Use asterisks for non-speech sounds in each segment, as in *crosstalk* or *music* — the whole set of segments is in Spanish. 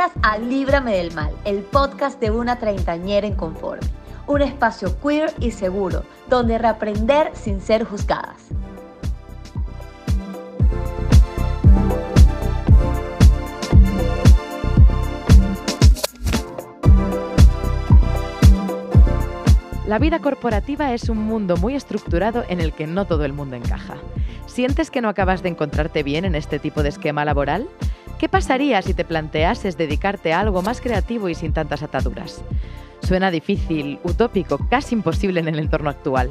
Bienvenidas a Líbrame del Mal, el podcast de una treintañera inconforme. Un espacio queer y seguro, donde reaprender sin ser juzgadas. La vida corporativa es un mundo muy estructurado en el que no todo el mundo encaja. ¿Sientes que no acabas de encontrarte bien en este tipo de esquema laboral? ¿Qué pasaría si te planteases dedicarte a algo más creativo y sin tantas ataduras? Suena difícil, utópico, casi imposible en el entorno actual.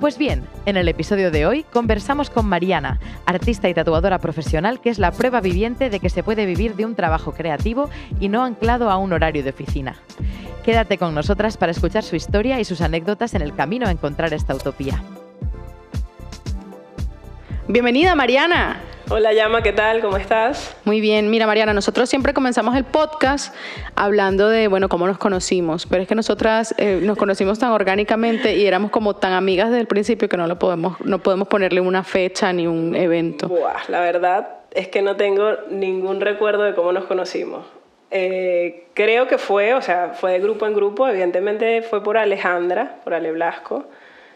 Pues bien, en el episodio de hoy conversamos con Mariana, artista y tatuadora profesional que es la prueba viviente de que se puede vivir de un trabajo creativo y no anclado a un horario de oficina. Quédate con nosotras para escuchar su historia y sus anécdotas en el camino a encontrar esta utopía. Bienvenida, Mariana. Hola Llama, ¿qué tal? ¿Cómo estás? Muy bien, mira Mariana, nosotros siempre comenzamos el podcast hablando de, bueno, cómo nos conocimos, pero es que nosotras eh, nos conocimos tan orgánicamente y éramos como tan amigas desde el principio que no lo podemos, no podemos ponerle una fecha ni un evento. Buah, la verdad es que no tengo ningún recuerdo de cómo nos conocimos. Eh, creo que fue, o sea, fue de grupo en grupo, evidentemente fue por Alejandra, por Ale Blasco,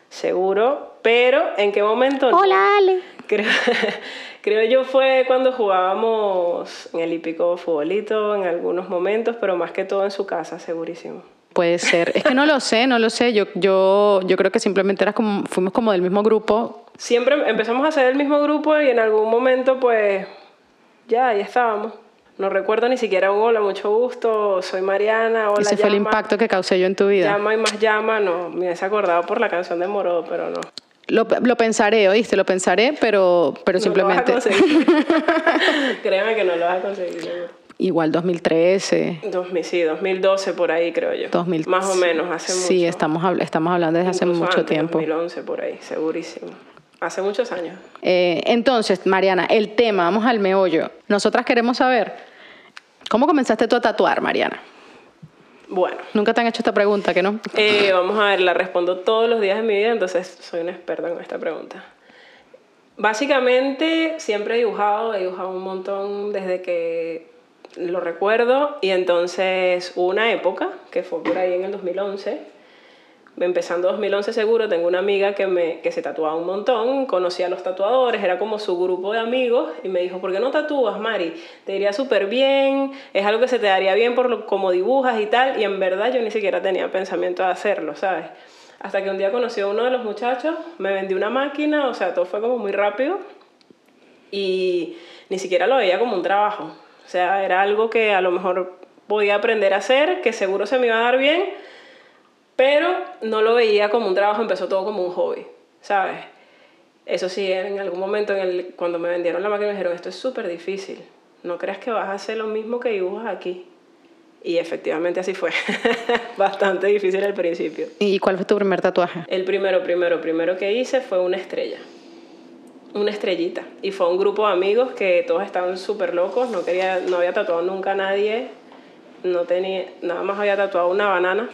seguro, pero ¿en qué momento? Hola Ale. Creo, *laughs* creo yo fue cuando jugábamos en el hípico futbolito en algunos momentos, pero más que todo en su casa, segurísimo. Puede ser. Es que no lo sé, no lo sé. Yo, yo, yo creo que simplemente era como, fuimos como del mismo grupo. Siempre empezamos a ser del mismo grupo y en algún momento, pues, ya, ahí estábamos. No recuerdo ni siquiera un hola, mucho gusto, soy Mariana, hola. Ese fue el impacto que causé yo en tu vida. Llama y más llama, no, me hubiese acordado por la canción de Moro, pero no. Lo, lo, pensaré, oíste, lo pensaré, pero, pero no simplemente. Lo vas a. *laughs* Créeme que no lo vas a conseguir. Igual 2013. 2000, sí, 2012 por ahí creo yo. 2000, Más o menos, hace mucho. Sí, estamos, estamos hablando desde hace mucho antes, tiempo. 2011 por ahí, segurísimo. Hace muchos años. Eh, entonces, Mariana, el tema, vamos al meollo. Nosotras queremos saber, ¿cómo comenzaste tú a tatuar, Mariana? Bueno. Nunca te han hecho esta pregunta, ¿que no? Eh, vamos a ver, la respondo todos los días de mi vida, entonces soy una experta en esta pregunta. Básicamente, siempre he dibujado, he dibujado un montón desde que lo recuerdo, y entonces una época, que fue por ahí en el 2011, empezando 2011 seguro, tengo una amiga que, me, que se tatuaba un montón, conocía a los tatuadores, era como su grupo de amigos y me dijo, ¿por qué no tatúas, Mari? Te iría súper bien, es algo que se te daría bien por lo, como dibujas y tal, y en verdad yo ni siquiera tenía pensamiento de hacerlo, ¿sabes? Hasta que un día conocí a uno de los muchachos, me vendió una máquina, o sea, todo fue como muy rápido y ni siquiera lo veía como un trabajo, o sea, era algo que a lo mejor podía aprender a hacer, que seguro se me iba a dar bien, pero no lo veía como un trabajo, empezó todo como un hobby, ¿sabes? Eso sí, en algún momento en el, cuando me vendieron la máquina me dijeron, esto es súper difícil, no creas que vas a hacer lo mismo que dibujas aquí. Y efectivamente así fue, *laughs* bastante difícil al principio. ¿Y cuál fue tu primer tatuaje? El primero, primero, primero que hice fue una estrella, una estrellita. Y fue un grupo de amigos que todos estaban súper locos, no, quería, no había tatuado nunca a nadie, no tenía, nada más había tatuado una banana.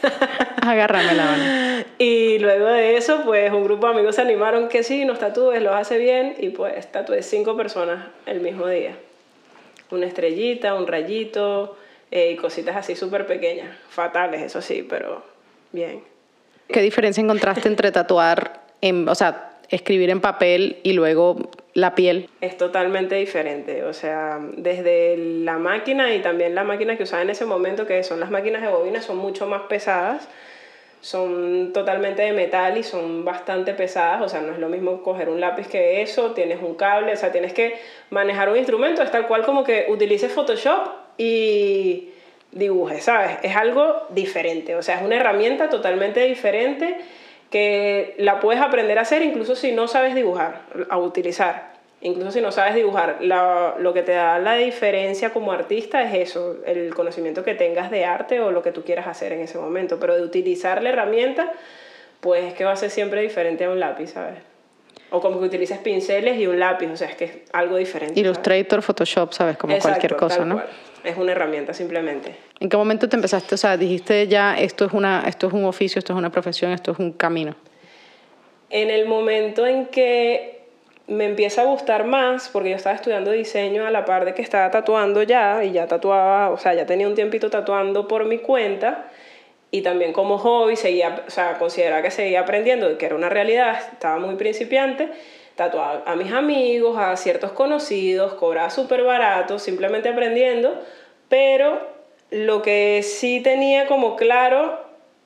*laughs* Agárrame la mano. Y luego de eso, pues un grupo de amigos se animaron que sí, nos tatúes, los hace bien. Y pues tatué cinco personas el mismo día. Una estrellita, un rayito eh, y cositas así súper pequeñas. Fatales, eso sí, pero bien. ¿Qué diferencia encontraste entre tatuar, en, o sea, escribir en papel y luego la piel? Es totalmente diferente, o sea, desde la máquina y también la máquina que usaba en ese momento, que son las máquinas de bobina, son mucho más pesadas, son totalmente de metal y son bastante pesadas, o sea, no es lo mismo coger un lápiz que eso, tienes un cable, o sea, tienes que manejar un instrumento, es tal cual como que utilices Photoshop y dibujes, ¿sabes? Es algo diferente, o sea, es una herramienta totalmente diferente que la puedes aprender a hacer incluso si no sabes dibujar, a utilizar. Incluso si no sabes dibujar, la, lo que te da la diferencia como artista es eso, el conocimiento que tengas de arte o lo que tú quieras hacer en ese momento. Pero de utilizar la herramienta, pues es que va a ser siempre diferente a un lápiz, ¿sabes? O como que utilices pinceles y un lápiz, o sea, es que es algo diferente. Illustrator, ¿sabes? Photoshop, ¿sabes? Como Exacto, cualquier cosa, ¿no? cual. Es una herramienta simplemente. ¿En qué momento te empezaste? O sea, dijiste ya, esto es, una, esto es un oficio, esto es una profesión, esto es un camino. En el momento en que me empieza a gustar más porque yo estaba estudiando diseño a la par de que estaba tatuando ya y ya tatuaba, o sea, ya tenía un tiempito tatuando por mi cuenta y también como hobby seguía, o sea, consideraba que seguía aprendiendo, que era una realidad, estaba muy principiante, a mis amigos, a ciertos conocidos, cobraba súper barato, simplemente aprendiendo, pero lo que sí tenía como claro,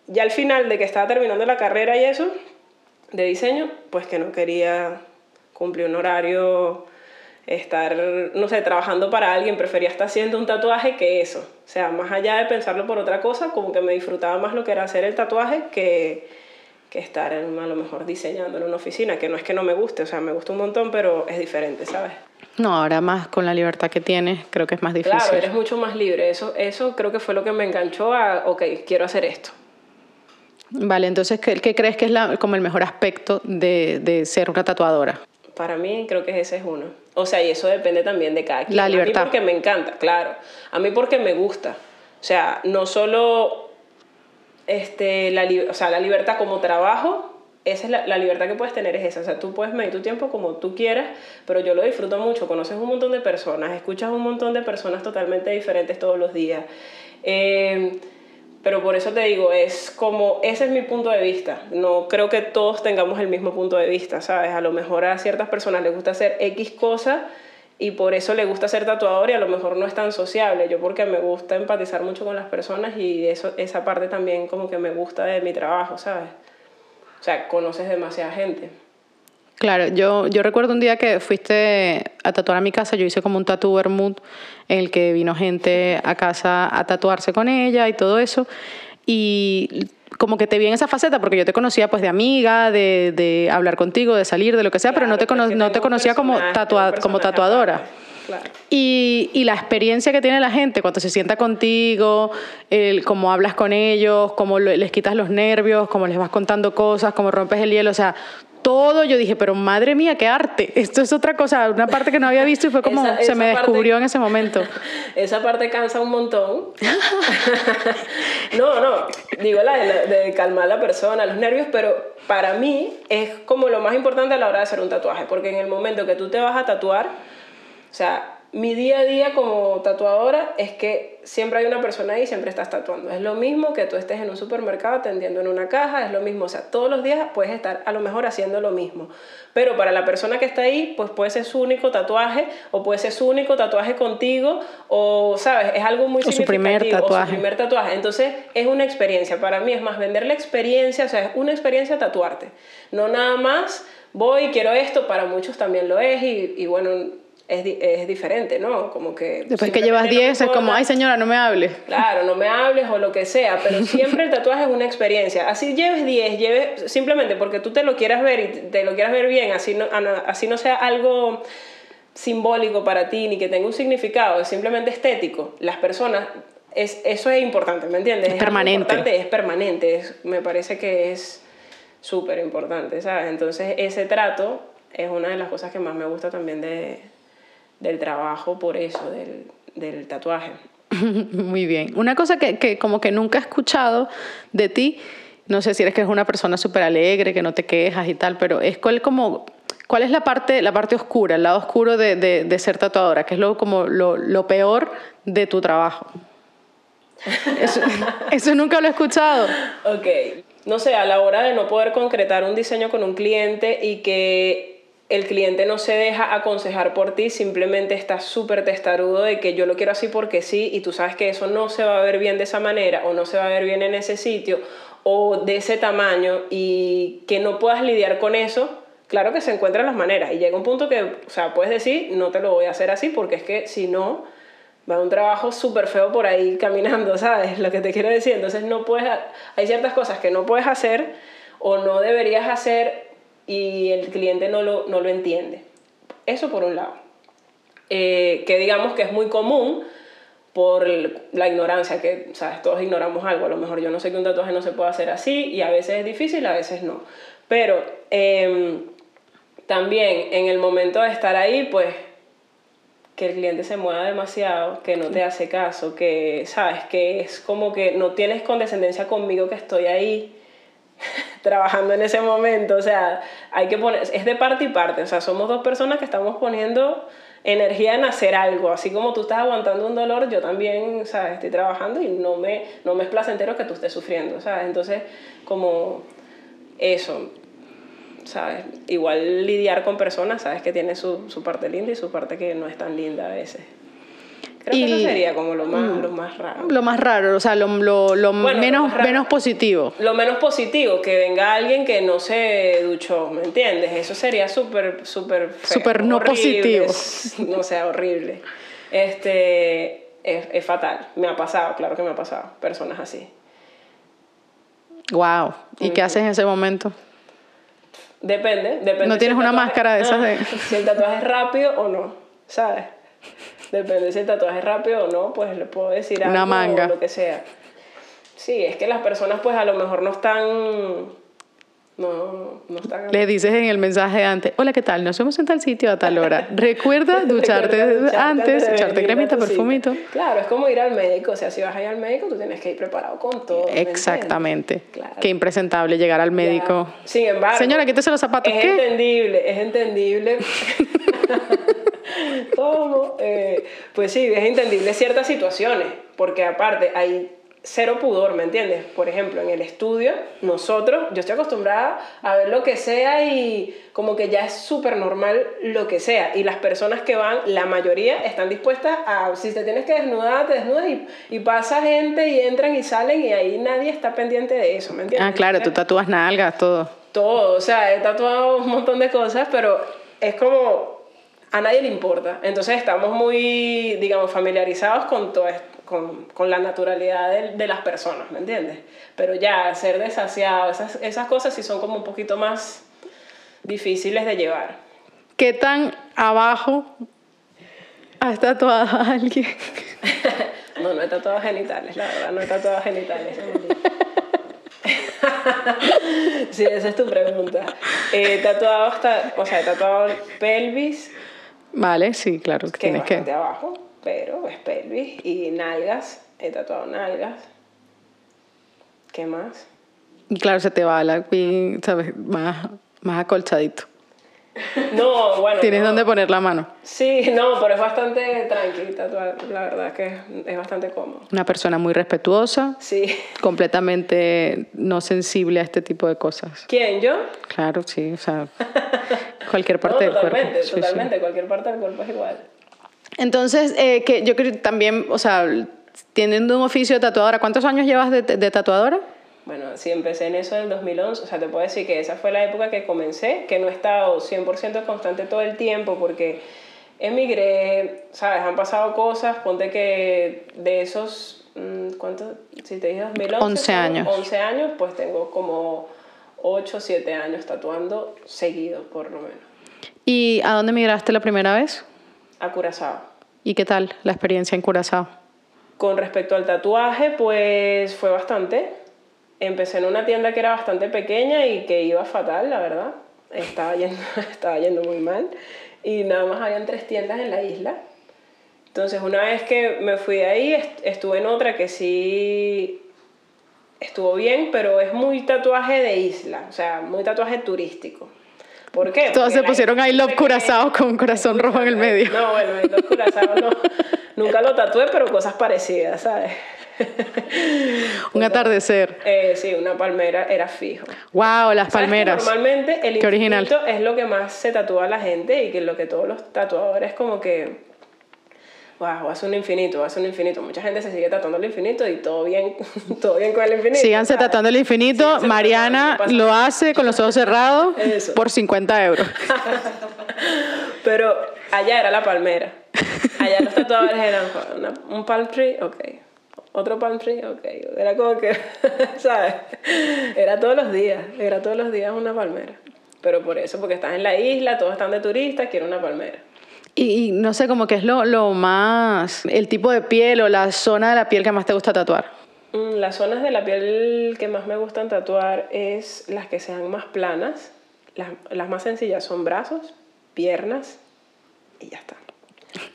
ya al final de que estaba terminando la carrera y eso, de diseño, pues que no quería cumplir un horario, estar, no sé, trabajando para alguien, prefería estar haciendo un tatuaje que eso. O sea, más allá de pensarlo por otra cosa, como que me disfrutaba más lo que era hacer el tatuaje que, que estar a lo mejor diseñando en una oficina, que no es que no me guste, o sea, me gusta un montón, pero es diferente, ¿sabes? No, ahora más con la libertad que tienes, creo que es más difícil. Claro, eres mucho más libre. Eso, eso creo que fue lo que me enganchó a, ok, quiero hacer esto. Vale, entonces, ¿qué, qué crees que es la, como el mejor aspecto de, de, ser una tatuadora? Para mí creo que ese es uno. O sea, y eso depende también de cada quien. La libertad. A mí porque me encanta, claro. A mí porque me gusta. O sea, no solo este, la, o sea, la libertad como trabajo, esa es la, la, libertad que puedes tener es esa. O sea, tú puedes medir tu tiempo como tú quieras, pero yo lo disfruto mucho. Conoces un montón de personas, escuchas un montón de personas totalmente diferentes todos los días. Eh, pero por eso te digo, es como, ese es mi punto de vista. No creo que todos tengamos el mismo punto de vista, ¿sabes? A lo mejor a ciertas personas les gusta hacer X cosa y por eso le gusta ser tatuador y a lo mejor no es tan sociable. Yo porque me gusta empatizar mucho con las personas y eso, esa parte también como que me gusta de mi trabajo, ¿sabes? O sea, conoces demasiada gente. Claro, yo, yo recuerdo un día que fuiste a tatuar a mi casa, yo hice como un tatu Bermud en el que vino gente a casa a tatuarse con ella y todo eso. Y como que te vi en esa faceta, porque yo te conocía pues de amiga, de, de hablar contigo, de salir, de lo que sea, claro, pero no te, cono no te conocía como, tatua como tatuadora. Claro. Y, y, la experiencia que tiene la gente cuando se sienta contigo, el, cómo hablas con ellos, cómo les quitas los nervios, cómo les vas contando cosas, cómo rompes el hielo, o sea, todo, yo dije, pero madre mía, qué arte. *laughs* Esto es otra cosa, una parte que no había visto y fue como, esa, se esa me descubrió parte, en ese momento. *laughs* Esa parte cansa un montón. *laughs* no, no, digo la de, de, calmar a la persona, los nervios, pero para mí es como lo más importante a la hora de hacer un tatuaje, porque en el momento que tú te vas a tatuar, o sea, mi día a día como tatuadora es que siempre hay una persona ahí y siempre estás tatuando. Es lo mismo que tú estés en un supermercado atendiendo en una caja, es lo mismo. O sea, todos los días puedes estar a lo mejor haciendo lo mismo. Pero para la persona que está ahí, pues puede ser su único tatuaje o puede ser su único tatuaje contigo o, ¿sabes? Es algo muy o su primer tatuaje. O su primer tatuaje. Entonces, es una experiencia. Para mí es más vender la experiencia, o sea, es una experiencia tatuarte. No nada más voy, quiero esto, para muchos también lo es y, y bueno es, es, diferente, ¿no? Como que... Después que llevas 10 es como, ay señora, no me hables. Claro, no me hables o lo que sea, pero *laughs* siempre el tatuaje es una experiencia. Así lleves 10, lleves simplemente porque tú te lo quieras ver y te lo quieras ver bien, así no, así no sea algo simbólico para ti ni que tenga un significado, es simplemente estético. Las personas, es, eso es importante, ¿me entiendes? Es, es permanente. Importante, es permanente, es, me parece que es súper importante, ¿sabes? Entonces ese trato es una de las cosas que más me gusta también de, del trabajo por eso, del, del tatuaje. *laughs* Muy bien. Una cosa que, que, como que nunca he escuchado de ti, no sé si eres que eres una persona súper alegre, que no te quejas y tal, pero es cuál, como, cuál es la parte, la parte oscura, el lado oscuro de, de, de ser tatuadora, que es lo, como lo, lo peor de tu trabajo. Eso, *laughs* eso nunca lo he escuchado. Ok. No sé, a la hora de no poder concretar un diseño con un cliente y que el cliente no se deja aconsejar por ti, simplemente está súper testarudo de que yo lo quiero así porque sí y tú sabes que eso no se va a ver bien de esa manera o no se va a ver bien en ese sitio o de ese tamaño y que no puedas lidiar con eso, claro que se encuentran las maneras y llega un punto que, o sea, puedes decir, no te lo voy a hacer así porque es que si no, va un trabajo súper feo por ahí caminando, *laughs* ¿sabes? Lo que te quiero decir, entonces no puedes, hay ciertas cosas que no puedes hacer o no deberías hacer y el cliente no lo, no lo entiende. Eso por un lado. Eh, que digamos que es muy común por la ignorancia, que ¿sabes? todos ignoramos algo. A lo mejor yo no sé que un tatuaje no se puede hacer así y a veces es difícil, a veces no. Pero eh, también en el momento de estar ahí, pues que el cliente se mueva demasiado, que no te hace caso, que sabes que es como que no tienes condescendencia conmigo que estoy ahí trabajando en ese momento. O sea, hay que poner, es de parte y parte. O sea, somos dos personas que estamos poniendo energía en hacer algo. Así como tú estás aguantando un dolor, yo también, ¿sabes? Estoy trabajando y no me, no me es placentero que tú estés sufriendo, ¿sabes? Entonces, como eso, ¿sabes? Igual lidiar con personas, ¿sabes? Que tiene su, su parte linda y su parte que no es tan linda a veces. Creo que eso Y- sería como lo más, lo más raro. Lo más raro, o sea, lo, lo, lo Bueno, menos, menos positivo. Lo menos positivo, que venga alguien que no se duchó, ¿me entiendes? Eso sería súper, súper Súper no horrible, positivo. *laughs* No sea horrible. Este, es, es fatal. Me ha pasado, claro que me ha pasado. Personas así. Wow. ¿Y qué haces en ese momento? Depende, depende. No tienes una tatuaje- máscara de esas de- Ah, Si el tatuaje es rápido o no, ¿sabes? Depende si el tatuaje es rápido o no, pues le puedo decir Una algo manga. o lo que sea. Sí, es que las personas pues a lo mejor no están... No, no están... Le dices en el mensaje antes, hola, ¿qué tal? Nos vemos en tal sitio a tal hora. *laughs* Recuerda ducharte Recuerda ducharte antes, de echarte cremita, tu cita. perfumito. Claro, es como ir al médico. O sea, si vas a ir al médico, tú tienes que ir preparado con todo. Exactamente. Claro. Qué impresentable llegar al médico. Ya. Sin embargo. Señora, quítese los zapatos. Es ¿Qué? entendible, es entendible. *laughs* *laughs* ¿Cómo? Eh, pues sí, es entendible ciertas situaciones, porque aparte hay cero pudor, ¿me entiendes? Por ejemplo, en el estudio, nosotros, yo estoy acostumbrada a ver lo que sea y como que ya es súper normal lo que sea. Y las personas que van, la mayoría están dispuestas a, si te tienes que desnudar, te desnudas y, y pasa gente y entran y salen y ahí nadie está pendiente de eso, ¿me entiendes? Ah, claro, tú tatúas nalgas, todo. todo, o sea, he tatuado un montón de cosas, pero es como a nadie le importa. Entonces estamos muy, digamos, familiarizados con todo esto, con, con la naturalidad de, de las personas, ¿me entiendes? Pero ya ser desasiado, esas, esas cosas sí son como un poquito más difíciles de llevar. ¿Qué tan abajo has tatuado a alguien? *laughs* No, no he tatuado genitales, la verdad, no he tatuado genitales. *laughs* sí, esa es tu pregunta. He tatuado hasta, o sea, he tatuado pelvis, Vale, sí, claro, que es tienes bastante que. abajo, pero es pelvis y nalgas, he tatuado nalgas. ¿Qué más? Y claro, se te va la ¿sabes? Más, más acolchadito. *laughs* No, bueno. Tienes no. donde poner la mano. Sí, no, pero es bastante tranqui tatuar, la verdad que es, es bastante cómodo. Una persona muy respetuosa, Sí. completamente no sensible a este tipo de cosas. ¿Quién, yo? Claro, sí, o sea, *laughs* cualquier No, parte del cuerpo. totalmente, totalmente, cualquier parte del cuerpo es igual. Entonces, eh, que yo creo que también, o sea, teniendo un oficio de tatuadora, ¿cuántos años llevas de, de tatuadora? Bueno, sí, empecé en eso en el 2011, o sea, te puedo decir que esa fue la época que comencé, que no he estado 100% constante todo el tiempo porque emigré, ¿sabes? Han pasado cosas, ponte que de esos, mm, ¿cuántos? Si te dije 2011. 11 son años. 11 años, pues tengo como 8 o 7 años tatuando seguido, por lo menos. ¿Y a dónde migraste la primera vez? A Curazao. ¿Y qué tal la experiencia en Curazao? Con respecto al tatuaje, pues fue bastante. Empecé en una tienda que era bastante pequeña y que iba fatal, la verdad. Estaba yendo, *laughs* estaba yendo muy mal. Y nada más habían tres tiendas en la isla. Entonces, una vez que me fui de ahí, est- estuve en otra que sí estuvo bien, pero es muy tatuaje de isla, o sea, muy tatuaje turístico. ¿Por qué? Todos Porque se pusieron I es love. Curazao con corazón rojo en el medio. No, bueno, I love Curazao no. *laughs* Nunca lo tatué, pero cosas parecidas, ¿sabes? *laughs* Un atardecer. Eh, sí, una palmera era fijo. Wow, las ¿Sabes que palmeras. Normalmente el Qué original. es lo que más se tatúa a la gente y que lo que todos los tatuadores como que wow, hace un infinito, hace un infinito. Mucha gente se sigue tatuando el infinito y todo bien, *laughs* todo bien con el infinito. Síganse ¿sabes? tatuando el infinito. Síganse Mariana lo hace con los ojos cerrados Eso. por 50 euros. *laughs* Pero allá era la palmera. Allá los tatuadores eran una- un palm tree, ok. Otro palm tree, ok. Era como que, *laughs* ¿sabes? Era todos los días, era todos los días una palmera. Pero por eso, porque estás en la isla, todos están de turistas, quiero una palmera. Y, y no sé, como que es lo, lo más, el tipo de piel o la zona de la piel que más te gusta tatuar. Mm, Las zonas de la piel que más me gustan tatuar es las que sean más planas. Las, las más sencillas son brazos, piernas y ya está.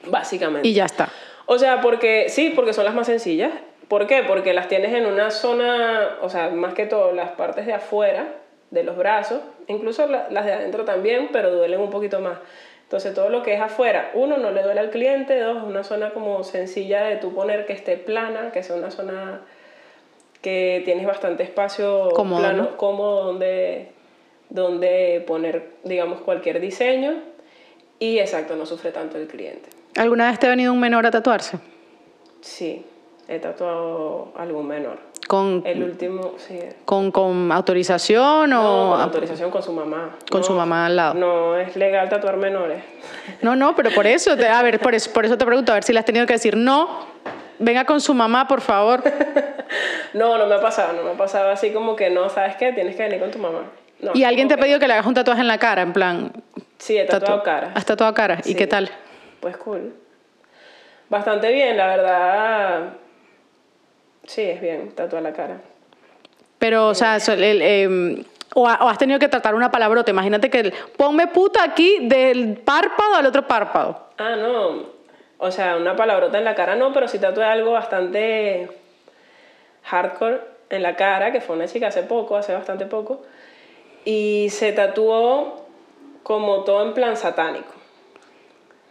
Básicamente. Y ya está. O sea, porque sí, porque son las más sencillas. ¿Por qué? Porque las tienes en una zona, o sea, más que todo las partes de afuera, de los brazos, incluso la- las de adentro también, pero duelen un poquito más. Entonces todo lo que es afuera, uno, no le duele al cliente, dos, una zona como sencilla de tú poner que esté plana, que sea una zona que tienes bastante espacio Cómodo, plano, ¿no? cómodo donde, donde poner, digamos, cualquier diseño y exacto, no sufre tanto el cliente. ¿Alguna vez te ha venido un menor a tatuarse? Sí, he tatuado algún menor. ¿Con, El último, sí. con, con autorización No, o...? con autorización con su mamá. Con No, su mamá al lado. No es legal tatuar menores. *laughs* No, no, pero por eso, te- a ver, por eso, por eso te pregunto, a ver si le has tenido que decir, no, venga con su mamá, por favor. *laughs* No, no me ha pasado, no me ha pasado así como que no, ¿sabes qué? Tienes que venir con tu mamá. No, ¿Y alguien te ha pedido que le hagas un tatuaje en la cara, en plan... Sí, he tatuado tatu- cara. ¿Has tatuado cara? ¿Y Sí. qué tal? Pues cool. Bastante bien, la verdad. Sí, es bien, tatuar la cara. Pero, o sea, so- el, o, ha- o has tenido que tratar una palabrota. Imagínate que el, ponme puta aquí del párpado al otro párpado. Ah, no. O sea, una palabrota en la cara no, pero sí tatué algo bastante hardcore en la cara, que fue una chica hace poco, hace bastante poco. Y se tatuó como todo en plan satánico.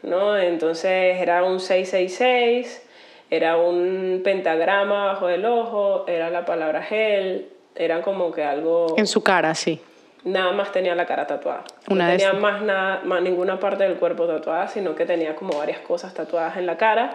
¿No? Entonces era un 666, era un pentagrama bajo el ojo, era la palabra gel, era como que algo En su cara, sí. nada más tenía la cara tatuada. Una no tenía más, nada, más ninguna parte del cuerpo tatuada, sino que tenía como varias cosas tatuadas en la cara.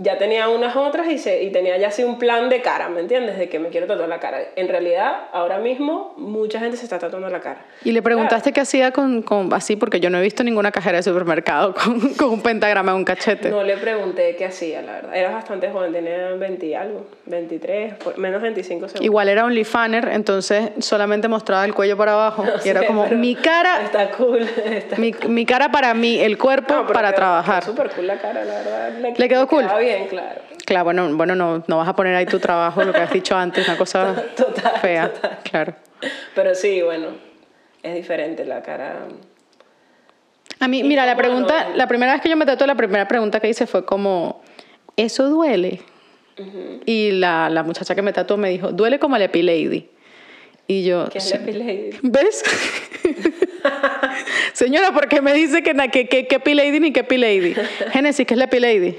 Ya tenía unas otras y, se, y tenía ya así un plan de cara, ¿me entiendes? De que me quiero tatuar la cara. En realidad, ahora mismo, mucha gente se está tatuando la cara. Y le preguntaste qué hacía con, con- así, porque yo no he visto ninguna cajera de supermercado *laughs* con, con un pentagrama en un cachete. No le pregunté qué hacía, la verdad. Era bastante joven, tenía 20 y algo, 23, por- menos 25 segundos. Igual era OnlyFaner, entonces solamente mostraba el cuello para abajo. *laughs* y era como, mi cara, Está cool. Está mi, mi cara para mí, el cuerpo No, para quedó- trabajar. súper cool la cara, la verdad. ¿Le quedó cool? Quedaba bien, claro. Claro, bueno, bueno no, no vas a poner ahí tu trabajo, lo que has dicho antes, una cosa *laughs* Total, fea. total. Claro. Pero sí, bueno, es diferente la cara. A mí, mira, la no? pregunta, la primera vez que yo me tatué, la primera pregunta que hice fue como, ¿eso duele? Y la, la muchacha que me tatuó me dijo, duele como la Epilady. Y yo, ¿Qué es la Epilady? ¿ves? *laughs* Señora, ¿por qué me dice que, na- que, que, que Epilady ni que Epilady? *laughs* Génesis, ¿qué es la Epilady?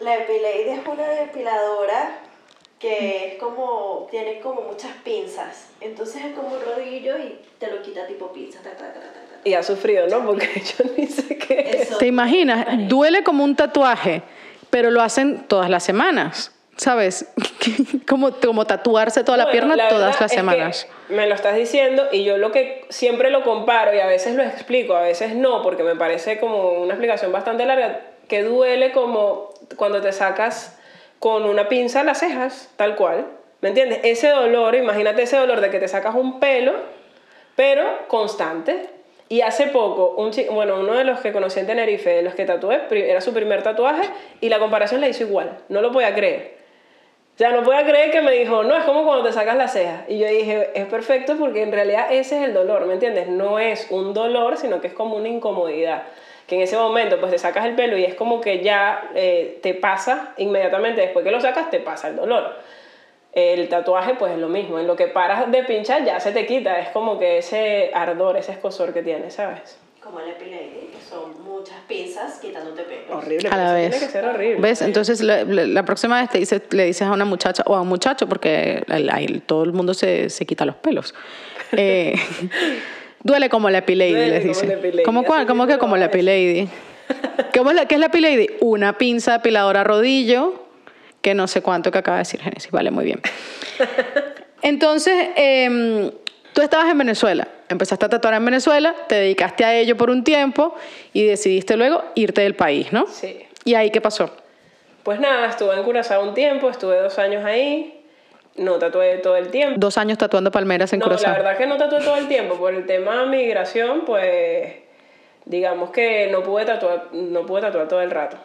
La Epilade es una depiladora que es como, tiene como muchas pinzas. Entonces es como un rodillo y te lo quita tipo pinzas. ta, ta, ta, ta, ta, ta. Y ha sufrido, ¿no? Porque *laughs* yo ni sé qué es. Eso. ¿Te imaginas? Duele como un tatuaje, pero lo hacen todas las semanas. ¿Sabes? *laughs* como, como tatuarse toda la pierna la todas las es que semanas. me lo estás diciendo y yo lo que siempre lo comparo y a veces lo explico, a veces no, porque me parece como una explicación bastante larga, que duele como cuando te sacas con una pinza las cejas, tal cual. ¿Me entiendes? Ese dolor, imagínate ese dolor de que te sacas un pelo, pero constante. Y hace poco, un chi- bueno, uno de los que conocí en Tenerife, de los que tatué, era su primer tatuaje y la comparación la hizo igual. No lo podía creer. O sea, no podía creer que me dijo, no, es como cuando te sacas la ceja. Y yo dije, es perfecto porque en realidad ese es el dolor, ¿me entiendes? No es un dolor, sino que es como una incomodidad. Que en ese momento, pues te sacas el pelo y es como que ya eh, te pasa inmediatamente, después que lo sacas, te pasa el dolor. El tatuaje, pues es lo mismo. En lo que paras de pinchar, ya se te quita. Es como que ese ardor, ese escosor que tienes, ¿sabes? Como la Epilade, que son muchas pinzas quitándote pelos. Horrible. A la vez. Tiene que ser horrible. ¿Ves? Entonces la, la- la próxima vez te dices, le dices a una muchacha o a un muchacho, porque el- el- todo el mundo se, se quita los pelos. Eh, *laughs* duele como la Epilady, les dice. ¿Cómo, cuál? ¿Cómo que como la. Epilady? ¿Cómo es la, ¿Qué es la Epilady? Una pinza depiladora rodillo, que no sé cuánto que acaba de decir Génesis. Vale, muy bien. Entonces, em, tú estabas en Venezuela, empezaste a tatuar en Venezuela, te dedicaste a ello por un tiempo y decidiste luego irte del país, ¿no? Sí. ¿Y ahí qué pasó? Pues nada, estuve en Curazao un tiempo, estuve dos años ahí, no tatué todo el tiempo. Dos años tatuando palmeras en no, Curazao. la verdad que no tatué todo el tiempo, por el tema migración, pues digamos que no pude tatuar, no pude tatuar todo el rato.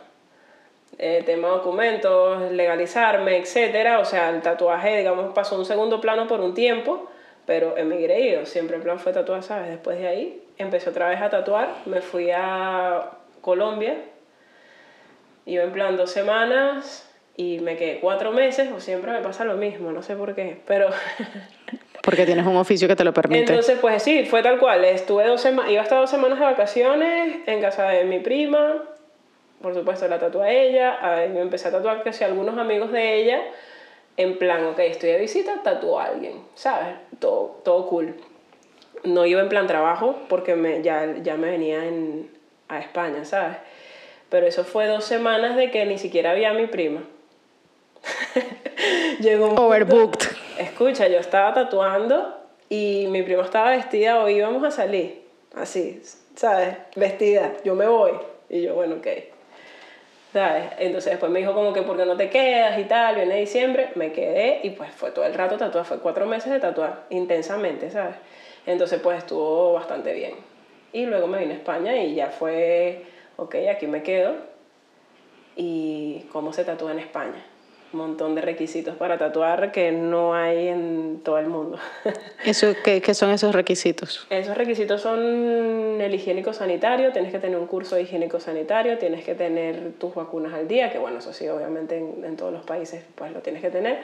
Eh, tema documentos, legalizarme, etcétera, o sea, el tatuaje, digamos, pasó a un segundo plano por un tiempo, pero emigré y yo siempre el plan fue tatuar, ¿sabes? Después de ahí empecé otra vez a tatuar, me fui a Colombia, iba en plan dos semanas y me quedé cuatro meses, o siempre me pasa lo mismo, no sé por qué, pero *laughs* Porque tienes un oficio que te lo permite. Entonces, pues sí, fue tal cual. Estuve dos semanas, iba a estar dos semanas de vacaciones en casa de mi prima. Por supuesto, la tatué a ella. Ahí me empecé a tatuar casi algunos amigos de ella. En plan, ok, estoy de visita, tatúo a alguien, ¿sabes? Todo, todo cool. No iba en plan trabajo porque me, ya, ya me venía en, a España, ¿sabes? Pero eso fue dos semanas de que ni siquiera había a mi prima. *laughs* Llegó un punto- Overbooked. Escucha, yo estaba tatuando y mi prima estaba vestida o íbamos a salir. Así, ¿sabes? Vestida. Yo me voy. Y yo, bueno, ok. ¿Sabes? Entonces después me dijo como que, ¿por qué no te quedas y tal? Viene diciembre. Me quedé y pues fue todo el rato tatuar. Fue cuatro meses de tatuar intensamente, ¿sabes? Entonces pues estuvo bastante bien. Y luego me vine a España y ya fue, ok, aquí me quedo. ¿Y cómo se tatúa en España? Montón de requisitos para tatuar que no hay en todo el mundo. *laughs* Eso, ¿qué, qué son esos requisitos? Esos requisitos son el higiénico sanitario, tienes que tener un curso de higiénico sanitario, tienes que tener tus vacunas al día, que bueno, eso sí, obviamente en, en todos los países pues lo tienes que tener.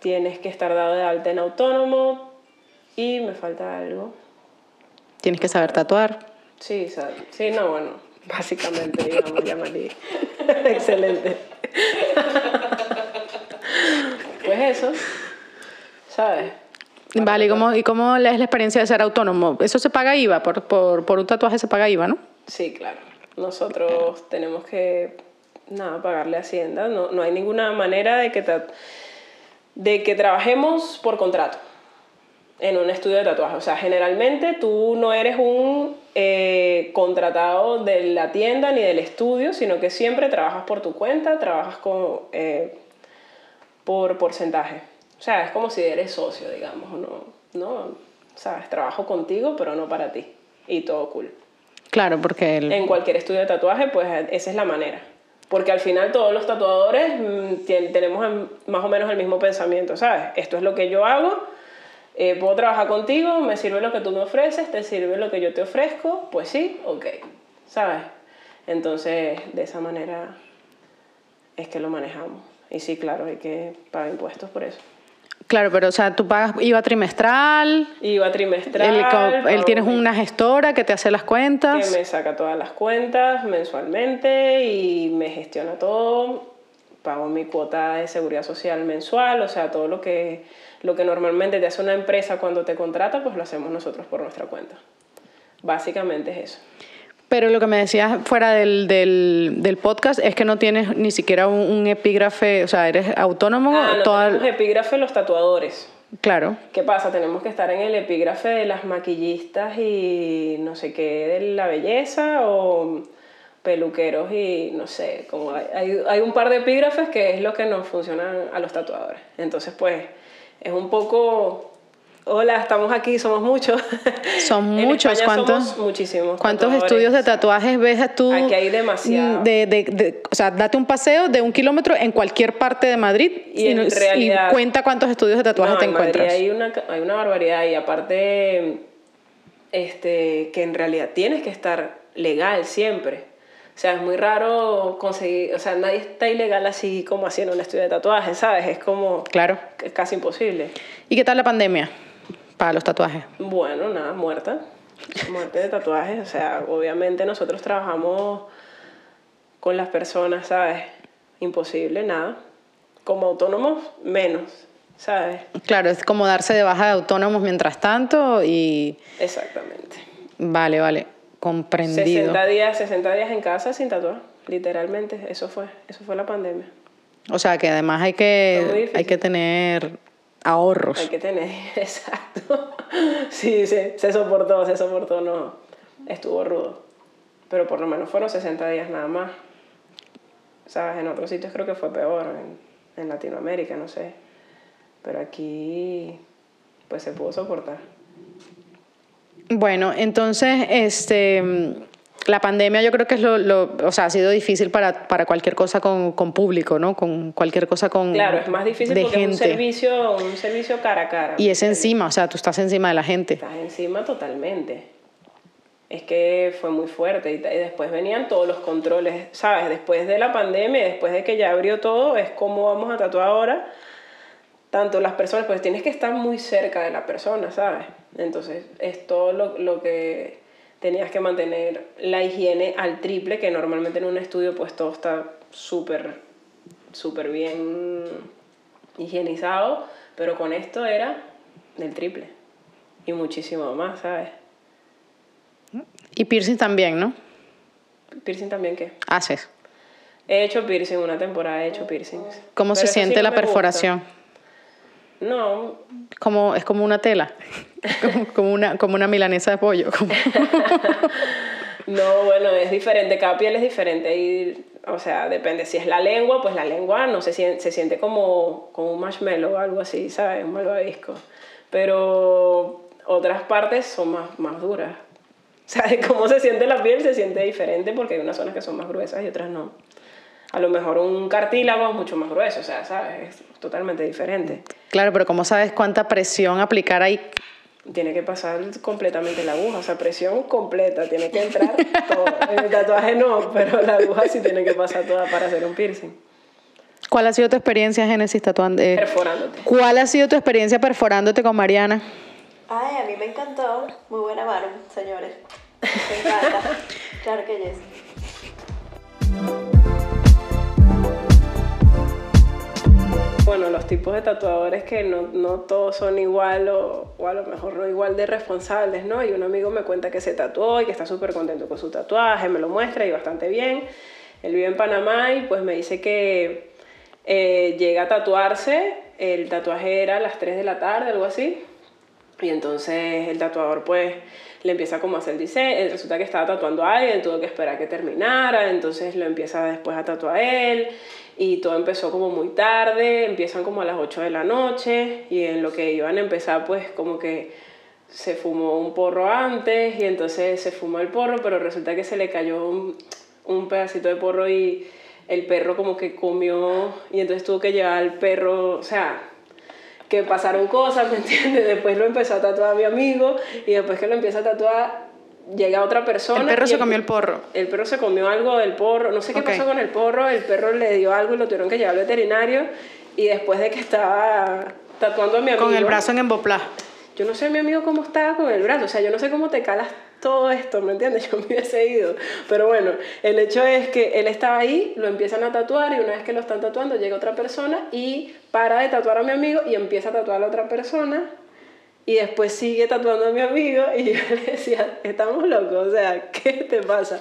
Tienes que estar dado de alta en autónomo y me falta algo. Tienes que saber tatuar. Sí, sea, sí, no, bueno, *laughs* básicamente, digamos, ya Marí. *laughs* Excelente. Eso, ¿sabes? Vale, ¿y cómo, ¿y cómo es la experiencia de ser autónomo? Eso se paga IVA, por, por, por un tatuaje se paga IVA, ¿no? Sí, claro. Nosotros tenemos que, nada, pagarle a Hacienda. No, no hay ninguna manera de que, de que trabajemos por contrato en un estudio de tatuaje. O sea, generalmente tú no eres un eh, contratado de la tienda ni del estudio, sino que siempre trabajas por tu cuenta, trabajas con, eh, por porcentaje. O sea, es como si eres socio, digamos, no, no, sabes, trabajo contigo, pero no para ti. Y todo cool. Claro, porque el- En cualquier estudio de tatuaje, pues esa es la manera. Porque al final todos los tatuadores mm, tenemos más o menos el mismo pensamiento, ¿sabes? Esto es lo que yo hago, eh, puedo trabajar contigo, me sirve lo que tú me ofreces, te sirve lo que yo te ofrezco, pues sí, ok, ¿sabes? Entonces, de esa manera es que lo manejamos. Y sí, claro, hay que pagar impuestos por eso. Claro, pero o sea, tú pagas IVA trimestral, IVA trimestral. él, él tienes una gestora que te hace las que cuentas. me saca todas las cuentas mensualmente y me gestiona todo. Pago mi cuota de seguridad social mensual, o sea, todo lo que, lo que normalmente te hace una empresa cuando te contrata, pues lo hacemos nosotros por nuestra cuenta. Básicamente es eso. Pero lo que me decías fuera del, del, del podcast es que no tienes ni siquiera un, un epígrafe, o sea, eres autónomo. Ah, no toda- tenemos epígrafe los tatuadores. Claro, ¿Qué pasa? Tenemos que estar en el epígrafe de las maquillistas y no sé qué, de la belleza o peluqueros y no sé, como hay, hay, hay un par de epígrafes que es lo que nos funcionan a los tatuadores. Entonces, pues, es un poco, hola, estamos aquí, somos muchos. Son *laughs* muchos, ¿cuántos- somos muchísimos. ¿cuántos estudios de tatuajes ves tú? Aquí hay demasiado. mm, De, de- de- o sea, date un paseo de un kilómetro en cualquier parte de Madrid Y realidad- cuenta cuántos estudios de tatuajes No, te en Madrid encuentras. Hay una, hay una barbaridad y aparte este, que en realidad tienes que estar legal siempre. O sea, es muy raro conseguir, o sea, nadie está ilegal así como haciendo un estudio de tatuajes, ¿sabes? Es como Claro. es casi imposible. ¿Y qué tal la pandemia para los tatuajes? Bueno, nada, muerta. Muerte de tatuajes. O sea, obviamente nosotros trabajamos con las personas, ¿sabes? Imposible, nada. Como autónomos, menos, ¿sabes? Claro, es como darse de baja de autónomos mientras tanto y... Exactamente. Vale, vale, comprendido. 60 días, 60 días en casa sin tatuar, literalmente, eso fue, eso fue la pandemia. O sea, que además hay que, hay que tener ahorros. Hay que tener, *laughs* exacto. Sí, sí, se soportó, se soportó, no, estuvo rudo. Pero por lo menos fueron 60 días nada más. ¿Sabes? En otros sitios creo que fue peor, en, en Latinoamérica, no sé. Pero aquí, pues se pudo soportar. Bueno, entonces, este, la pandemia yo creo que es lo, lo- o sea, ha sido difícil para, para cualquier cosa con, con público, ¿no? Con cualquier cosa con Claro, es más difícil de porque es un gente. servicio, un servicio cara a cara. y es encima, o sea, tú estás encima de la gente. Estás encima totalmente. Es que fue muy fuerte y después venían todos los controles, ¿sabes? Después de la pandemia, después de que ya abrió todo, es cómo vamos a tatuar ahora. tanto las personas, pues tienes que estar muy cerca de la persona, ¿sabes? Entonces, es todo lo, lo que tenías que mantener la higiene al triple, que normalmente en un estudio pues todo está súper, súper bien higienizado, pero con esto era del triple y muchísimo más, ¿sabes? Y piercing también, ¿no? Piercing también, ¿qué? Haces. He hecho piercing, una temporada he hecho piercings. ¿Cómo se Pero siente la gusta. No, Como, es como una tela, *laughs* como, como una, como una milanesa de pollo. como- *laughs* No, bueno, es diferente, cada piel es diferente y, o sea, depende, si es la lengua, pues la lengua no se siente, se siente como, como un marshmallow o algo así, ¿sabes? Un malvavisco. Pero otras partes son más, más duras. *laughs* O sea, de cómo se siente la piel se siente diferente porque hay unas zonas que son más gruesas y otras no. A lo mejor un cartílago es mucho más grueso, o sea, ¿sabes? Es totalmente diferente. Claro, pero ¿cómo sabes cuánta presión aplicar ahí? Tiene que pasar completamente la aguja, o sea, presión completa, tiene que entrar todo. En el tatuaje no, pero la aguja sí tiene que pasar toda para hacer un piercing. ¿Cuál ha sido tu experiencia, Génesis, tatuando? eh, Perforándote. ¿Cuál ha sido tu experiencia perforándote con Mariana? Ay, a mí me encantó. Muy buena mano, señores. Me encanta. *laughs* claro que yes. Bueno, los tipos de tatuadores que no, no todos son igual o, o a lo mejor no igual de responsables, ¿no? Y un amigo me cuenta que se tatuó y que está súper contento con su tatuaje, me lo muestra y bastante bien. Él vive en Panamá y pues me dice que eh, llega a tatuarse, el tatuaje era a las 3 de la tarde, algo así, y entonces el tatuador pues le empieza como a hacer diseño, eh, resulta que estaba tatuando a alguien, tuvo que esperar que terminara, entonces lo empieza después a tatuar a él y todo empezó como muy tarde, empiezan como a las 8 de la noche y en lo que iban a empezar pues como que se fumó un porro antes y entonces se fumó el porro, pero resulta que se le cayó un, un pedacito de porro y el perro como que comió y entonces tuvo que llevar al perro, o sea, que pasaron cosas, ¿me entiendes? *laughs* Después lo empezó a tatuar a mi amigo y después que lo empieza a tatuar llega otra persona. El perro se comió el porro. El perro se comió algo del porro, no sé qué pasó con el porro, el perro le dio algo y lo tuvieron que llevar al veterinario y después de que estaba tatuando a mi amigo. Con el brazo en emboplá. Yo no sé mi amigo cómo estaba con el brazo, o sea, yo no sé cómo te calas todo esto, ¿me entiendes? *laughs* Yo me hubiese ido. Pero bueno, el hecho es que él estaba ahí, lo empiezan a tatuar y una vez que lo están tatuando llega otra persona y para de tatuar a mi amigo y empieza a tatuar a la otra persona y después sigue tatuando a mi amigo y yo le decía, estamos locos, o sea, *laughs* ¿qué te pasa?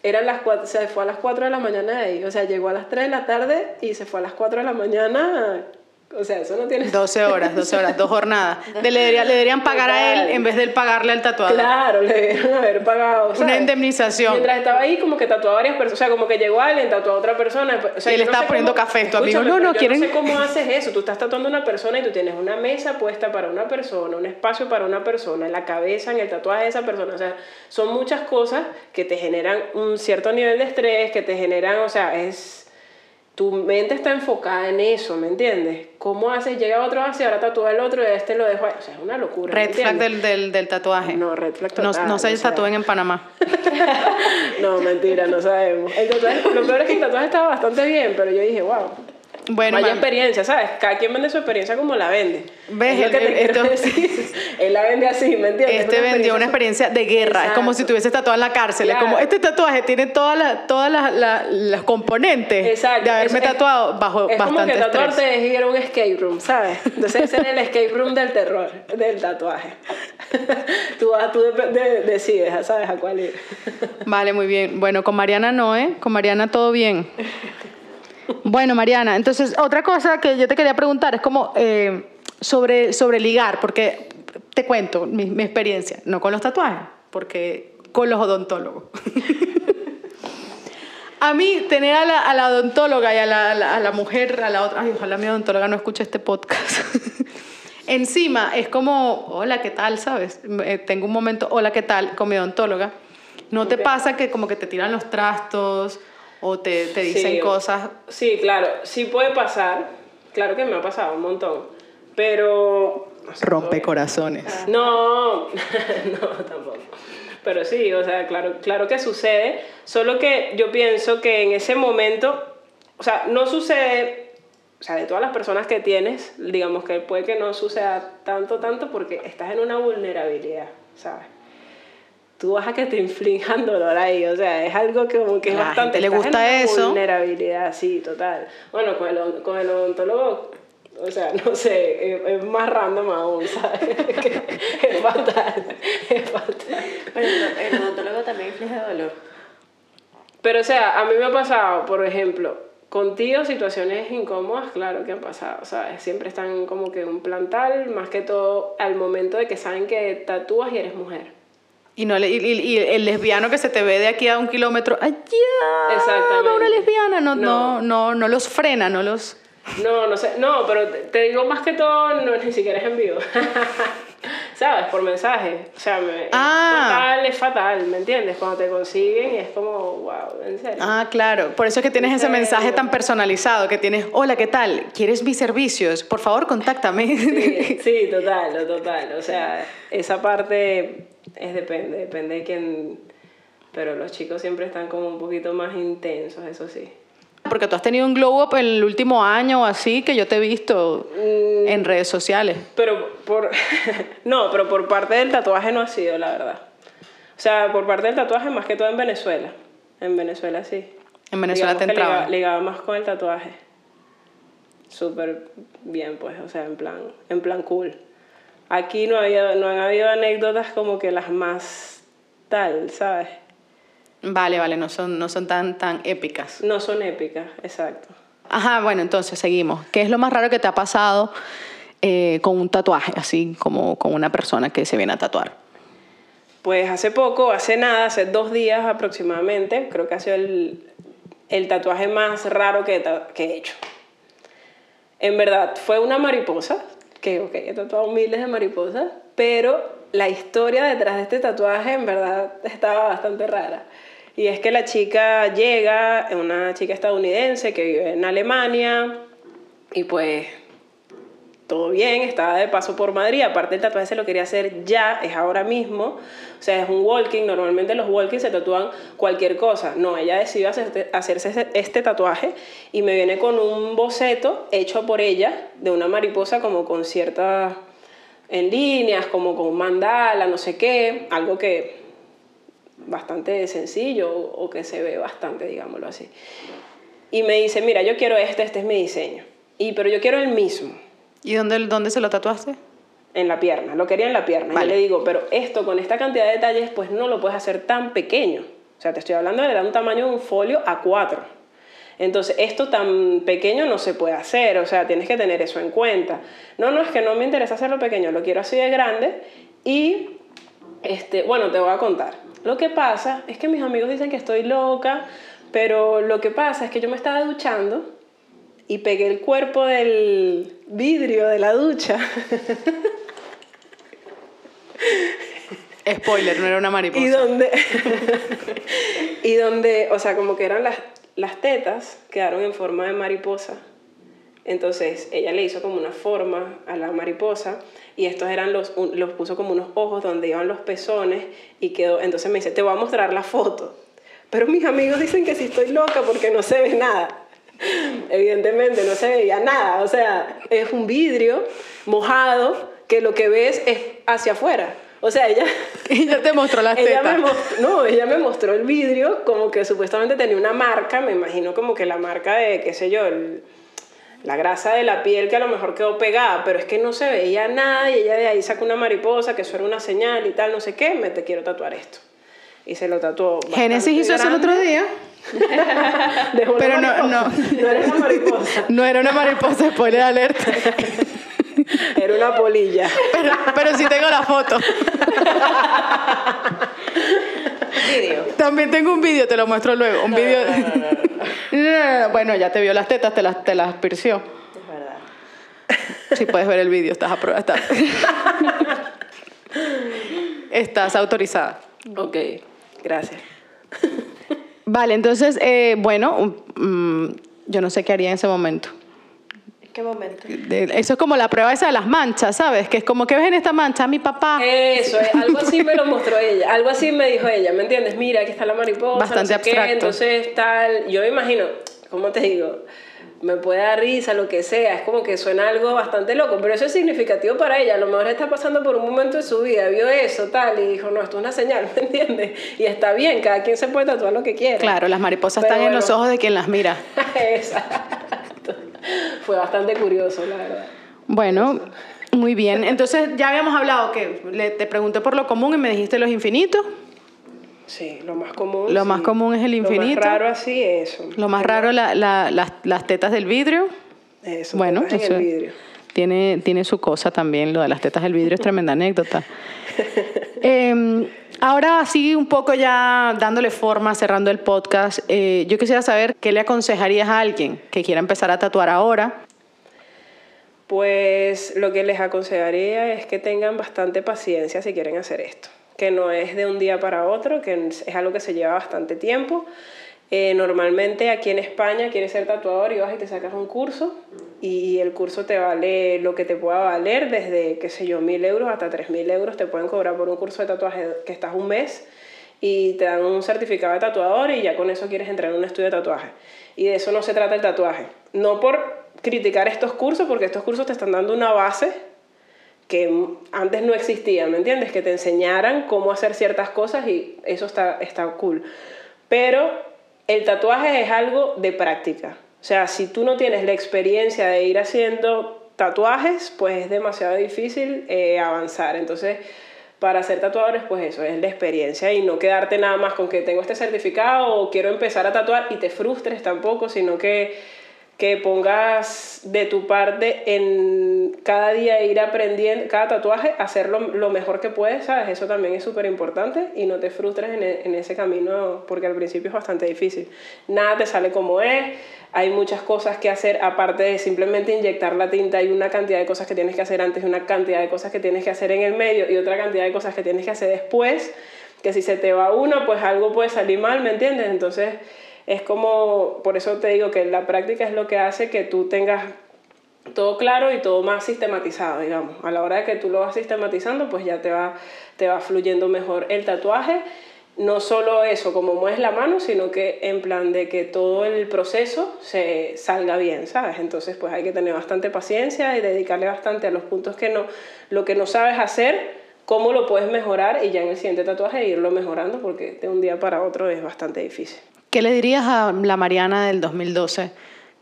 Eran las cuatro, se fue a las 4 de la mañana ahí, o sea, llegó a las 3 de la tarde y se fue a las 4 de la mañana, o sea, eso no tiene *laughs* 12 horas, 12 horas, dos jornadas. *laughs* De- le, debería- le deberían pagar a él en vez de él pagarle al tatuador. Claro, le debieron haber pagado. Una indemnización. Mientras estaba ahí, como que tatuó a varias personas. O sea, como que llegó alguien, tatuó a otra persona. O sea, Y le no estaba poniendo cómo- café, tu amigo, no, no, pero yo ¿quieren? No sé cómo haces eso. Tú estás tatuando a una persona y tú tienes una mesa puesta para una persona, un espacio para una persona, en la cabeza, en el tatuaje de esa persona. O sea, son muchas cosas que te generan un cierto nivel de estrés, que te generan, o sea, es. Tu mente está enfocada en eso, ¿me entiendes? ¿Cómo haces? Llega otro hacia, ahora tatúa el otro y este lo dejo ahí. O sea, es una locura. ¿me Red flag del, del, del tatuaje. No, red flag No, total, no se o sea. tatúen en Panamá. *laughs* No, mentira, no sabemos. El tatuaje, lo peor es que el tatuaje estaba bastante bien, pero yo dije, wow. Bueno, Vaya experiencia, ¿sabes? Cada quien vende su experiencia como la vende. ¿Ves? Es lo que te esto- decir. *laughs* Él la vende así, ¿me entiendes? Este vendió una experiencia de guerra. Es como si Exacto. tuviese tatuado en la cárcel. Es como, Claro. este tatuaje tiene todas las todas las, las, las componentes Exacto. de haberme Es- es- tatuado bajo Es como bastante que tatuarte estrés. es ir a un escape room, ¿sabes? Entonces ese es el escape room del terror, del tatuaje. *laughs* tú tú dep- de- decides, ¿sabes? A cuál ir. Vale, muy bien. Bueno, con Mariana no, ¿eh? Con Mariana todo bien. *laughs* Bueno, Mariana, entonces otra cosa que yo te quería preguntar es como eh, sobre, sobre ligar, porque te cuento mi, mi experiencia, no con los tatuajes, porque con los odontólogos. *laughs* A mí, tener a la, a la odontóloga y a la, a la- a la mujer, a la otra, ay, ojalá mi odontóloga no escuche este podcast. *laughs* Encima es como, hola, ¿qué tal? ¿Sabes? Eh, tengo un momento, hola, ¿qué tal? Con mi odontóloga. ¿No te pasa que como que te tiran los trastos o te, te dicen Sí, cosas? Sí, claro, sí puede pasar. Claro que me ha pasado un montón. Pero. o sea, Rompe corazones. No, *laughs* no, tampoco. Pero sí, o sea, claro, claro que sucede. Solo que yo pienso que en ese momento, o sea, no sucede o sea, de todas las personas que tienes, digamos que puede que no suceda tanto, tanto porque estás en una vulnerabilidad, ¿sabes? Tú vas a que te inflijan dolor ahí, o sea, es algo que como que es bastante... gente le gusta eso. Vulnerabilidad, sí, total. Bueno, con el, con el odontólogo, o sea, *laughs* no sé, es, más random aún, ¿sabes? *laughs* Es fatal, es fatal. Pero el, el odontólogo también inflige dolor. Pero, o sea, a mí me ha pasado, por ejemplo, contigo situaciones incómodas, claro que han pasado, ¿sabes? Siempre están como que un plantal, más que todo al momento de que saben que tatúas y eres mujer. Y, no, y, y- el lesbiano que se te ve de aquí a un kilómetro, allá Exactamente. una lesbiana, no, no. No. No, no, los frena, no los... No, no sé, no, pero te, digo más que todo, no, ni siquiera es en vivo. *laughs* ¿Sabes? Por mensaje. O sea, me, Ah. es fatal, es fatal, ¿me entiendes? Cuando te consiguen es como, wow, en serio. Ah, claro, por eso es que tienes ese mensaje tan personalizado, que tienes, hola, ¿qué tal? ¿Quieres mis servicios? Por favor, contáctame. Sí, *laughs* sí, total, total. O sea, esa parte es depende, depende de quién. Pero los chicos siempre están como un poquito más intensos, eso sí. Porque tú has tenido un glow up en el último año o así, que yo te he visto Mm. en redes sociales. Pero por. *laughs* no, pero por parte del tatuaje no ha sido, la verdad. O sea, por parte del tatuaje, más que todo en Venezuela. En Venezuela sí. En Venezuela Digamos te entraba. ligaba, ligaba más con el tatuaje. Súper bien, pues, o sea, en plan, en plan cool. Aquí no, había, no han habido anécdotas como que las más tal, ¿sabes? Vale, vale, no son, no son tan, tan épicas. No son épicas, exacto. Ajá, bueno, entonces seguimos. ¿Qué es lo más raro que te ha pasado eh, con un tatuaje, así como con una persona que se viene a tatuar? Pues hace poco, hace nada, hace dos días aproximadamente, creo que ha sido el, el tatuaje más raro que que he hecho. En verdad, fue una mariposa, que ok, he tatuado miles de mariposas, pero la historia detrás de este tatuaje en verdad estaba bastante rara. Y es que la chica llega, una chica estadounidense que vive en Alemania, y pues todo bien, estaba de paso por Madrid, aparte el tatuaje se lo quería hacer ya, es ahora mismo, o sea, es un walking, normalmente los walking se tatúan cualquier cosa, no, ella decidió hacerse este tatuaje y me viene con un boceto hecho por ella de una mariposa como con ciertas en líneas, como con mandala, no sé qué, algo que bastante sencillo o que se ve bastante, digámoslo así. Y me dice, mira, yo quiero este, este es mi diseño, y, pero yo quiero el mismo ¿Y dónde, dónde se lo tatuaste? en la pierna, lo quería en la pierna. Vale. Yo le digo, pero esto con esta cantidad de detalles, pues no lo puedes hacer tan pequeño. O sea, te estoy hablando de un tamaño de un folio A4. Entonces, esto tan pequeño no se puede hacer, o sea, tienes que tener eso en cuenta. No, no, es que no me interesa hacerlo pequeño, lo quiero así de grande y, este, bueno, te voy a contar. Lo que pasa es que mis amigos dicen que estoy loca, pero lo que pasa es que yo me estaba duchando y pegué el cuerpo del vidrio de la ducha. Spoiler, no era una mariposa. Y donde, y donde, o sea, como que eran las, las tetas, quedaron en forma de mariposa. Entonces ella le hizo como una forma a la mariposa y estos eran los, los puso como unos ojos donde iban los pezones y quedó, entonces me dice, te voy a mostrar la foto. Pero mis amigos dicen que si estoy loca porque no se ve nada. Evidentemente no se veía nada, o sea, es un vidrio mojado que lo que ves es hacia afuera. O sea, ella *laughs* Ella te mostró las *laughs* ella tetas. me no, ella me mostró el vidrio como que supuestamente tenía una marca, me imagino como que la marca de, qué sé yo, el- la grasa de la piel que a lo mejor quedó pegada, pero es que no se veía nada y ella de ahí sacó una mariposa, que eso era una señal y tal, no sé qué, me te quiero tatuar esto. Y se lo tatuó. Génesis hizo eso el grande. otro día. *laughs* Pero no- no. *laughs* No era una mariposa, No era una mariposa, spoiler alert. *laughs* era una polilla. Pero, pero sí tengo la foto. Vídeo. También tengo un vídeo, te lo muestro luego. Un vídeo. No, no, no, Bueno, ya te vio las tetas, te las, te las pirció. Es verdad. Sí, puedes ver el vídeo, estás aprobada. Estás, estás autorizada. Ok, gracias. Vale, entonces, eh, bueno, mm, yo no sé qué haría en ese momento. ¿En qué momento? Eso es como la prueba esa de las manchas, ¿sabes? Que es como, ¿qué ves en esta mancha? Mi papá. Eso, es, algo así me lo mostró ella, algo así me dijo ella, ¿me entiendes? Mira, aquí está la mariposa, Bastante no sé qué, abstracto. entonces tal, yo me imagino, ¿cómo te digo? Me puede dar risa, lo que sea, es como que suena algo bastante loco, pero eso es significativo para ella, a lo mejor está pasando por un momento de su vida, vio eso, tal, y dijo, no, esto es una señal, *laughs* ¿me entiendes? Y está bien, cada quien se puede tatuar lo que quiera. Claro, las mariposas están en los ojos de quien las mira. *laughs* Exacto. Fue bastante curioso, la verdad. Bueno, muy bien. Entonces ya habíamos hablado que le, te pregunté por lo común y me dijiste los infinitos. Sí, lo más común. Lo más común es el infinito. Lo más raro así, eso. Lo más raro, la, la, las, las tetas del vidrio. Eso, Bueno, tetas en eso- el vidrio. Tiene, tiene su cosa también, lo de las tetas del vidrio es tremenda anécdota. *laughs* Eh, ahora sí, un poco ya dándole forma, cerrando el podcast, eh, yo quisiera saber qué le aconsejarías a alguien que quiera empezar a tatuar ahora. Pues lo que les aconsejaría es que tengan bastante paciencia si quieren hacer esto, que no es de un día para otro, que es algo que se lleva bastante tiempo. Eh, normalmente aquí en España quieres ser tatuador y vas y te sacas un curso y el curso te vale lo que te pueda valer, desde, qué sé yo, mil euros hasta tres mil euros te pueden cobrar por un curso de tatuaje que estás un mes y te dan un certificado de tatuador y ya con eso quieres entrar en un estudio de tatuaje. Y de eso no se trata el tatuaje. No por criticar estos cursos, porque estos cursos te están dando una base que antes no existía, ¿me entiendes? Que te enseñaran cómo hacer ciertas cosas y eso está, está cool. Pero el tatuaje es algo de práctica. O sea, si tú no tienes la experiencia de ir haciendo tatuajes, pues es demasiado difícil eh, avanzar. Entonces, para ser tatuadores, pues eso es la experiencia y no quedarte nada más con que tengo este certificado o quiero empezar a tatuar y te frustres tampoco, sino que, que pongas de tu parte en cada día ir aprendiendo, cada tatuaje, hacerlo lo mejor que puedes, ¿sabes? Eso también es súper importante y no te frustres en, e- en ese camino porque al principio es bastante difícil. Nada te sale como es, hay muchas cosas que hacer aparte de simplemente inyectar la tinta, hay una cantidad de cosas que tienes que hacer antes, una cantidad de cosas que tienes que hacer en el medio y otra cantidad de cosas que tienes que hacer después, que si se te va una, pues algo puede salir mal, ¿me entiendes? Entonces es como, por eso te digo que la práctica es lo que hace que tú tengas todo claro y todo más sistematizado, digamos. A la hora de que tú lo vas sistematizando, pues ya te va, te va fluyendo mejor el tatuaje. No solo eso, como mueves la mano, sino que en plan de que todo el proceso se salga bien, ¿sabes? Entonces, pues hay que tener bastante paciencia y dedicarle bastante a los puntos que no, lo que no sabes hacer, cómo lo puedes mejorar y ya en el siguiente tatuaje irlo mejorando, porque de un día para otro es bastante difícil. ¿Qué le dirías a la Mariana del 2012?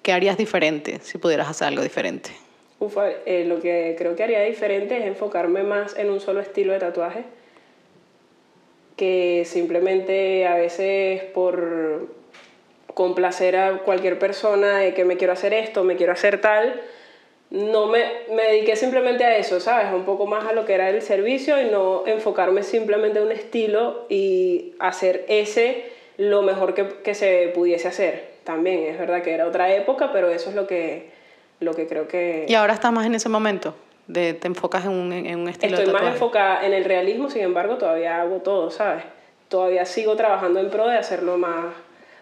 ¿Qué harías diferente si pudieras hacer algo diferente? Ufa, eh, lo que creo que haría diferente es enfocarme más en un solo estilo de tatuaje que simplemente a veces por complacer a cualquier persona de que me quiero hacer esto, me quiero hacer tal, no me, me dediqué simplemente a eso, ¿sabes? Un poco más a lo que era el servicio y no enfocarme simplemente en un estilo y hacer ese lo mejor que, que se pudiese hacer. También es verdad que era otra época, pero eso es lo que, lo que creo que... Y ahora estás más en ese momento, de te enfocas en un, en un estilo Estoy de más enfocada en el realismo, sin embargo, todavía hago todo, ¿sabes? Todavía sigo trabajando en pro de hacerlo más,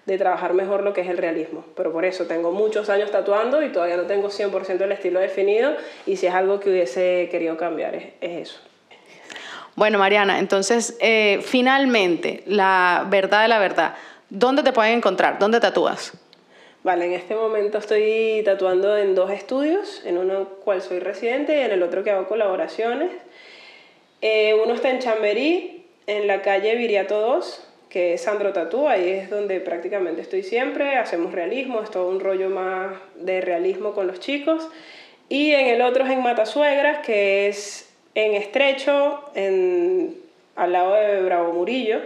de trabajar mejor lo que es el realismo. Pero por eso tengo muchos años tatuando y todavía no tengo 100% el estilo definido y si es algo que hubiese querido cambiar, es, es eso. Bueno, Mariana, entonces, eh, finalmente, la verdad de la verdad. ¿Dónde te pueden encontrar? ¿Dónde tatúas? Vale, en este momento estoy tatuando en dos estudios, en uno cual soy residente y en el otro que hago colaboraciones. Eh, uno está en Chamberí, en la calle Viriato 2, que es Sandro Tatú, ahí es donde prácticamente estoy siempre, hacemos realismo, es todo un rollo más de realismo con los chicos. Y en el otro es en Matasuegras, que es en Estrecho, en, al lado de Bravo Murillo,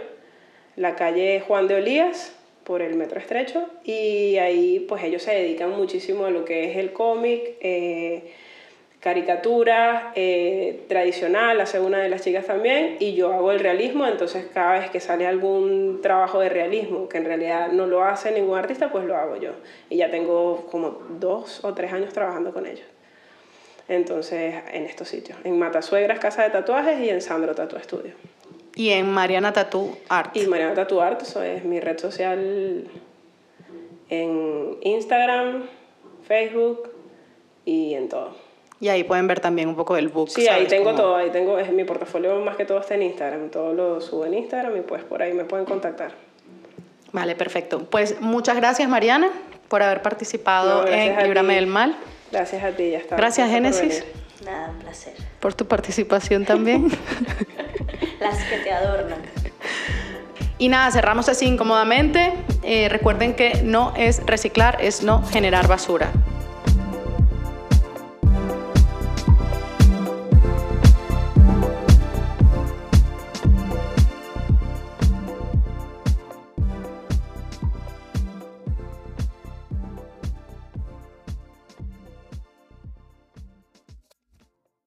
la calle Juan de Olías, por el metro estrecho, y ahí pues ellos se dedican muchísimo a lo que es el cómic, eh, caricatura eh, tradicional, hace una de las chicas también, y yo hago el realismo, entonces cada vez que sale algún trabajo de realismo, que en realidad no lo hace ningún artista, pues lo hago yo. Y ya tengo como dos o tres años trabajando con ellos. Entonces, en estos sitios, en Matasuegras, Casa de Tatuajes, y en Sandro Tatu Estudio. Y en Mariana Tattoo Art. Y Mariana Tattoo Art, eso es mi red social en Instagram, Facebook y en todo. Y ahí pueden ver también un poco del book. Sí, ahí tengo Como- todo, ahí tengo, es mi portafolio más que todo está en Instagram, todo lo subo en Instagram y pues por ahí me pueden contactar. Vale, perfecto. Pues muchas gracias, Mariana, por haber participado No, en Líbrame del Mal. Gracias a ti, ya está. Gracias, Génesis, Nada, un placer. por tu participación también. *laughs* Las que te adornan. y nada, cerramos así incómodamente. Eh, recuerden que no es reciclar, es no generar basura.